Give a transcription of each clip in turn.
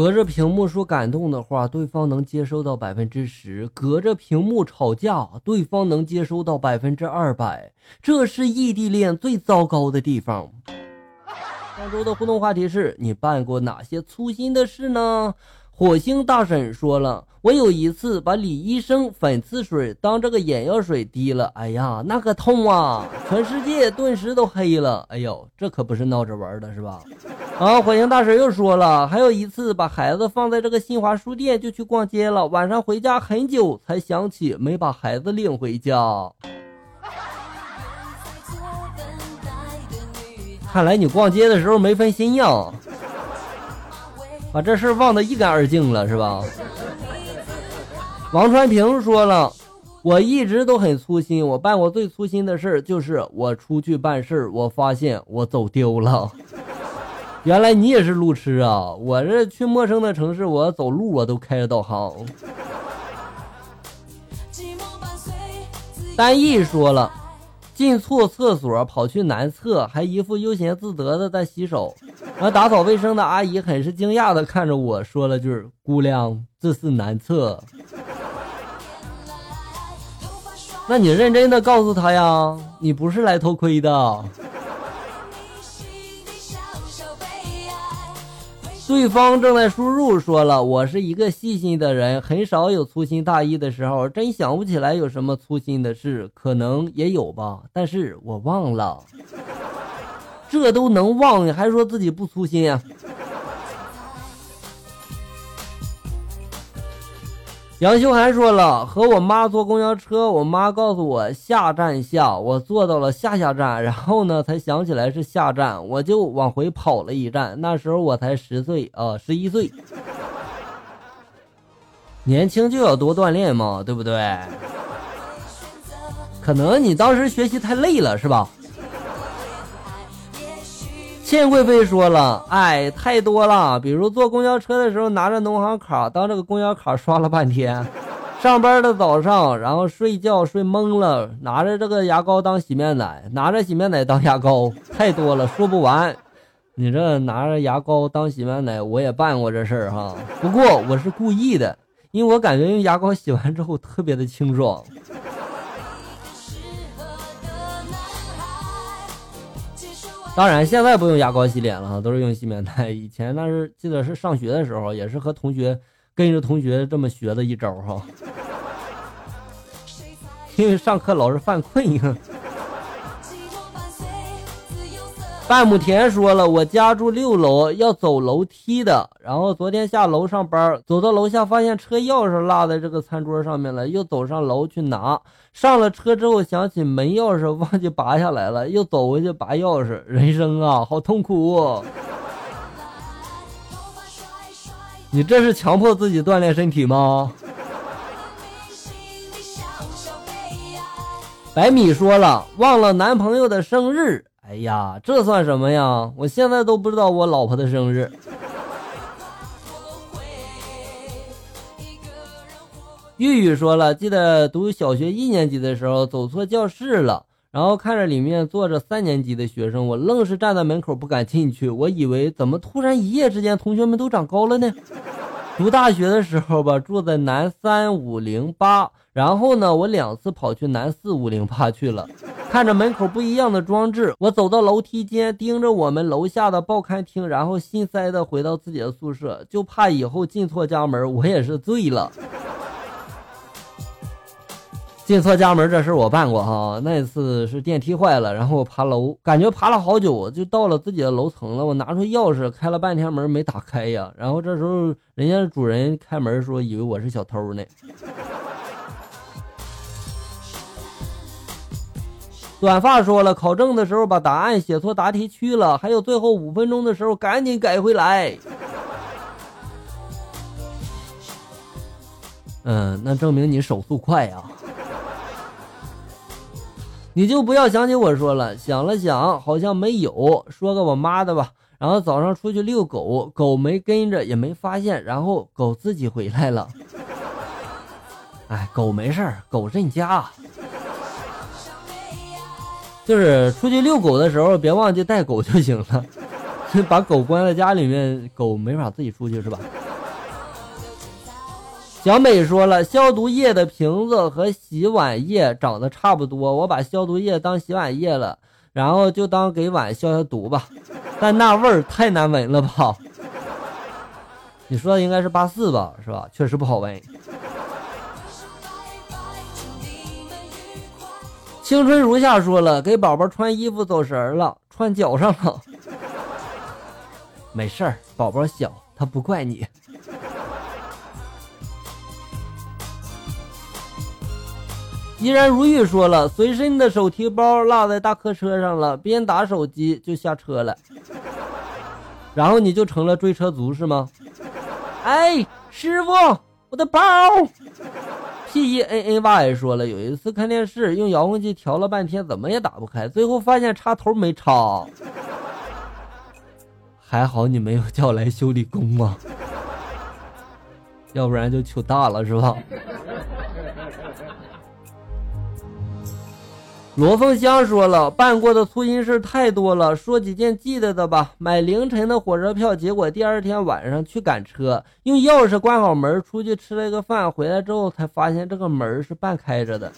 隔着屏幕说感动的话，对方能接收到百分之十；隔着屏幕吵架，对方能接收到百分之二百。这是异地恋最糟糕的地方。上周的互动话题是你办过哪些粗心的事呢？火星大婶说了，我有一次把李医生粉刺水当这个眼药水滴了，哎呀，那个痛啊！全世界顿时都黑了。哎呦，这可不是闹着玩的，是吧？啊，火星大婶又说了，还有一次把孩子放在这个新华书店就去逛街了，晚上回家很久才想起没把孩子领回家。看来你逛街的时候没分心呀。把这事忘得一干二净了，是吧？王传平说了，我一直都很粗心，我办过最粗心的事儿就是我出去办事儿，我发现我走丢了。原来你也是路痴啊！我这去陌生的城市，我走路我都开着导航。单毅说了。进错厕所，跑去男厕，还一副悠闲自得的在洗手。然后打扫卫生的阿姨很是惊讶的看着我说了句：“姑娘，这是男厕。”那你认真的告诉他呀，你不是来偷窥的。对方正在输入，说了，我是一个细心的人，很少有粗心大意的时候，真想不起来有什么粗心的事，可能也有吧，但是我忘了。这都能忘，还说自己不粗心啊？杨秀涵说了，和我妈坐公交车，我妈告诉我下站下，我坐到了下下站，然后呢才想起来是下站，我就往回跑了一站。那时候我才十岁啊，十一岁，年轻就要多锻炼嘛，对不对？可能你当时学习太累了，是吧？倩贵妃说了：“哎，太多了。比如坐公交车的时候，拿着农行卡当这个公交卡刷了半天；上班的早上，然后睡觉睡懵了，拿着这个牙膏当洗面奶，拿着洗面奶当牙膏，太多了，说不完。你这拿着牙膏当洗面奶，我也办过这事儿哈。不过我是故意的，因为我感觉用牙膏洗完之后特别的清爽。”当然，现在不用牙膏洗脸了，都是用洗面奶。以前那是记得是上学的时候，也是和同学跟着同学这么学的一招哈。因为上课老是犯困。半亩田说了，我家住六楼，要走楼梯的。然后昨天下楼上班，走到楼下发现车钥匙落在这个餐桌上面了，又走上楼去拿。上了车之后想起门钥匙忘记拔下来了，又走回去拔钥匙。人生啊，好痛苦！你这是强迫自己锻炼身体吗？白米说了，忘了男朋友的生日。哎呀，这算什么呀？我现在都不知道我老婆的生日。玉玉说了，记得读小学一年级的时候走错教室了，然后看着里面坐着三年级的学生，我愣是站在门口不敢进去。我以为怎么突然一夜之间同学们都长高了呢？读大学的时候吧，住在南三五零八，然后呢，我两次跑去南四五零八去了。看着门口不一样的装置，我走到楼梯间，盯着我们楼下的报刊厅，然后心塞的回到自己的宿舍，就怕以后进错家门，我也是醉了。进错家门这事我办过哈，那次是电梯坏了，然后我爬楼，感觉爬了好久，就到了自己的楼层了。我拿出钥匙开了半天门没打开呀，然后这时候人家主人开门说以为我是小偷呢。短发说了，考证的时候把答案写错答题区了，还有最后五分钟的时候赶紧改回来。嗯，那证明你手速快呀。你就不要想起我说了，想了想好像没有，说个我妈的吧。然后早上出去遛狗，狗没跟着，也没发现，然后狗自己回来了。哎，狗没事儿，狗认家。就是出去遛狗的时候，别忘记带狗就行了。把狗关在家里面，狗没法自己出去，是吧？小美说了，消毒液的瓶子和洗碗液长得差不多，我把消毒液当洗碗液了，然后就当给碗消消毒吧。但那味儿太难闻了吧？你说的应该是八四吧，是吧？确实不好闻。青春如夏说了，给宝宝穿衣服走神儿了，穿脚上了。没事儿，宝宝小，他不怪你。依然如玉说了，随身的手提包落在大客车上了，边打手机就下车了。然后你就成了追车族是吗？哎，师傅，我的包。P E N N Y 说了，有一次看电视，用遥控器调了半天，怎么也打不开，最后发现插头没插。还好你没有叫来修理工啊，要不然就糗大了是吧？罗凤香说了，办过的粗心事太多了，说几件记得的吧。买凌晨的火车票，结果第二天晚上去赶车，用钥匙关好门，出去吃了个饭，回来之后才发现这个门是半开着的，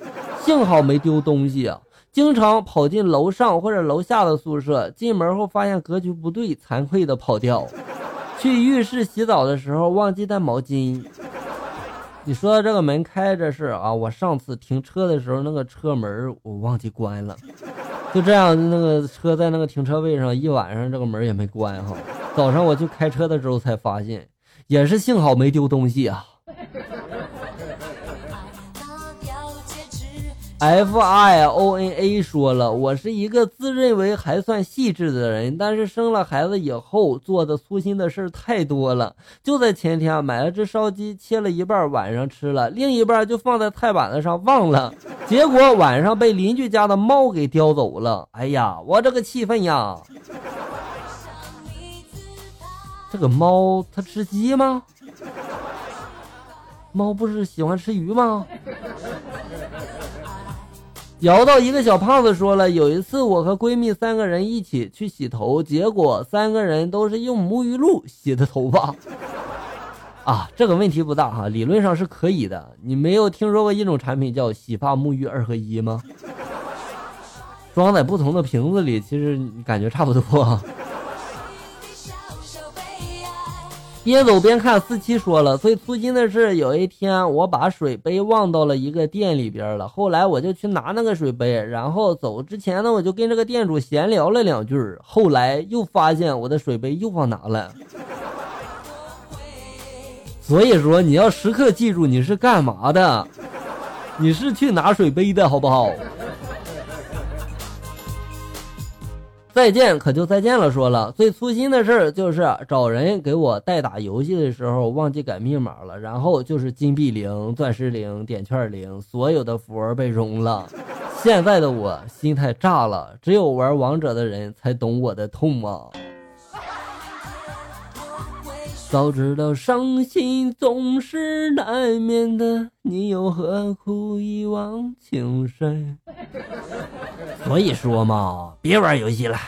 幸好没丢东西啊。经常跑进楼上或者楼下的宿舍，进门后发现格局不对，惭愧的跑掉。去浴室洗澡的时候忘记带毛巾。你说的这个门开着是啊，我上次停车的时候那个车门我忘记关了，就这样那个车在那个停车位上一晚上这个门也没关哈，早上我去开车的时候才发现，也是幸好没丢东西啊。F I O N A 说了，我是一个自认为还算细致的人，但是生了孩子以后做的粗心的事太多了。就在前天买了只烧鸡，切了一半晚上吃了，另一半就放在菜板子上忘了，结果晚上被邻居家的猫给叼走了。哎呀，我这个气愤呀！这个猫它吃鸡吗？猫不是喜欢吃鱼吗？摇到一个小胖子说了，有一次我和闺蜜三个人一起去洗头，结果三个人都是用沐浴露洗的头发。啊，这个问题不大哈，理论上是可以的。你没有听说过一种产品叫洗发沐浴二合一吗？装在不同的瓶子里，其实感觉差不多。边走边看，四七说了，最粗心的是有一天我把水杯忘到了一个店里边了。后来我就去拿那个水杯，然后走之前呢，我就跟这个店主闲聊了两句。后来又发现我的水杯又忘拿了。所以说你要时刻记住你是干嘛的，你是去拿水杯的好不好？再见，可就再见了。说了最粗心的事儿就是找人给我代打游戏的时候忘记改密码了，然后就是金币零、钻石零、点券零，所有的福儿被融了。现在的我心态炸了，只有玩王者的人才懂我的痛啊！早知道伤心总是难免的，你又何苦一往情深？所以说嘛，别玩游戏了。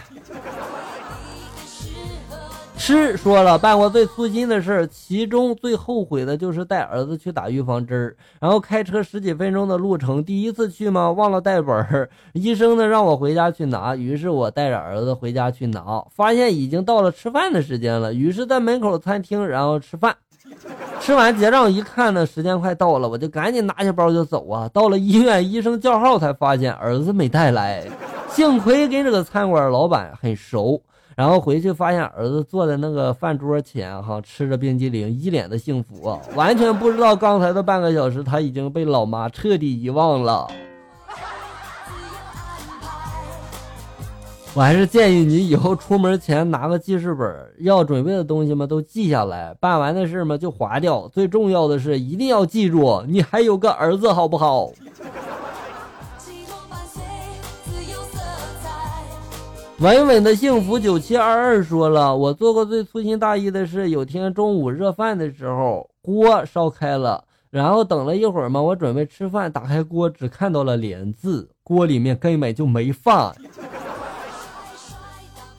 吃说了，办过最粗心的事儿，其中最后悔的就是带儿子去打预防针儿，然后开车十几分钟的路程，第一次去嘛，忘了带本儿，医生呢让我回家去拿，于是我带着儿子回家去拿，发现已经到了吃饭的时间了，于是在门口餐厅然后吃饭，吃完结账一看呢，时间快到了，我就赶紧拿下包就走啊，到了医院，医生叫号才发现儿子没带来，幸亏跟这个餐馆老板很熟。然后回去发现儿子坐在那个饭桌前，哈，吃着冰激凌，一脸的幸福啊，完全不知道刚才的半个小时他已经被老妈彻底遗忘了。我还是建议你以后出门前拿个记事本，要准备的东西嘛都记下来，办完的事嘛就划掉。最重要的是一定要记住，你还有个儿子，好不好？稳稳的幸福九七二二说了，我做过最粗心大意的事。有天中午热饭的时候，锅烧开了，然后等了一会儿嘛，我准备吃饭，打开锅只看到了连字，锅里面根本就没饭。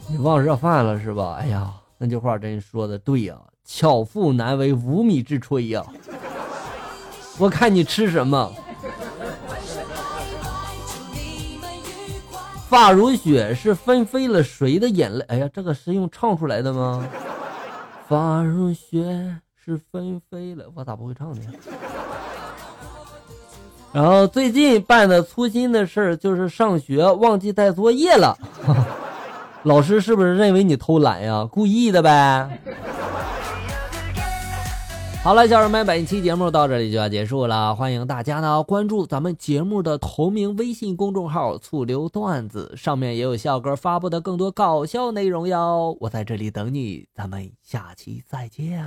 你忘热饭了是吧？哎呀，那句话真说的对呀，巧妇难为无米之炊呀。我看你吃什么。发如雪是纷飞了谁的眼泪？哎呀，这个是用唱出来的吗？发如雪是纷飞了，我咋不会唱呢？然后最近办的粗心的事儿就是上学忘记带作业了，老师是不是认为你偷懒呀？故意的呗。好了，小人们，本期节目到这里就要结束了。欢迎大家呢关注咱们节目的同名微信公众号“醋溜段子”，上面也有笑哥发布的更多搞笑内容哟。我在这里等你，咱们下期再见。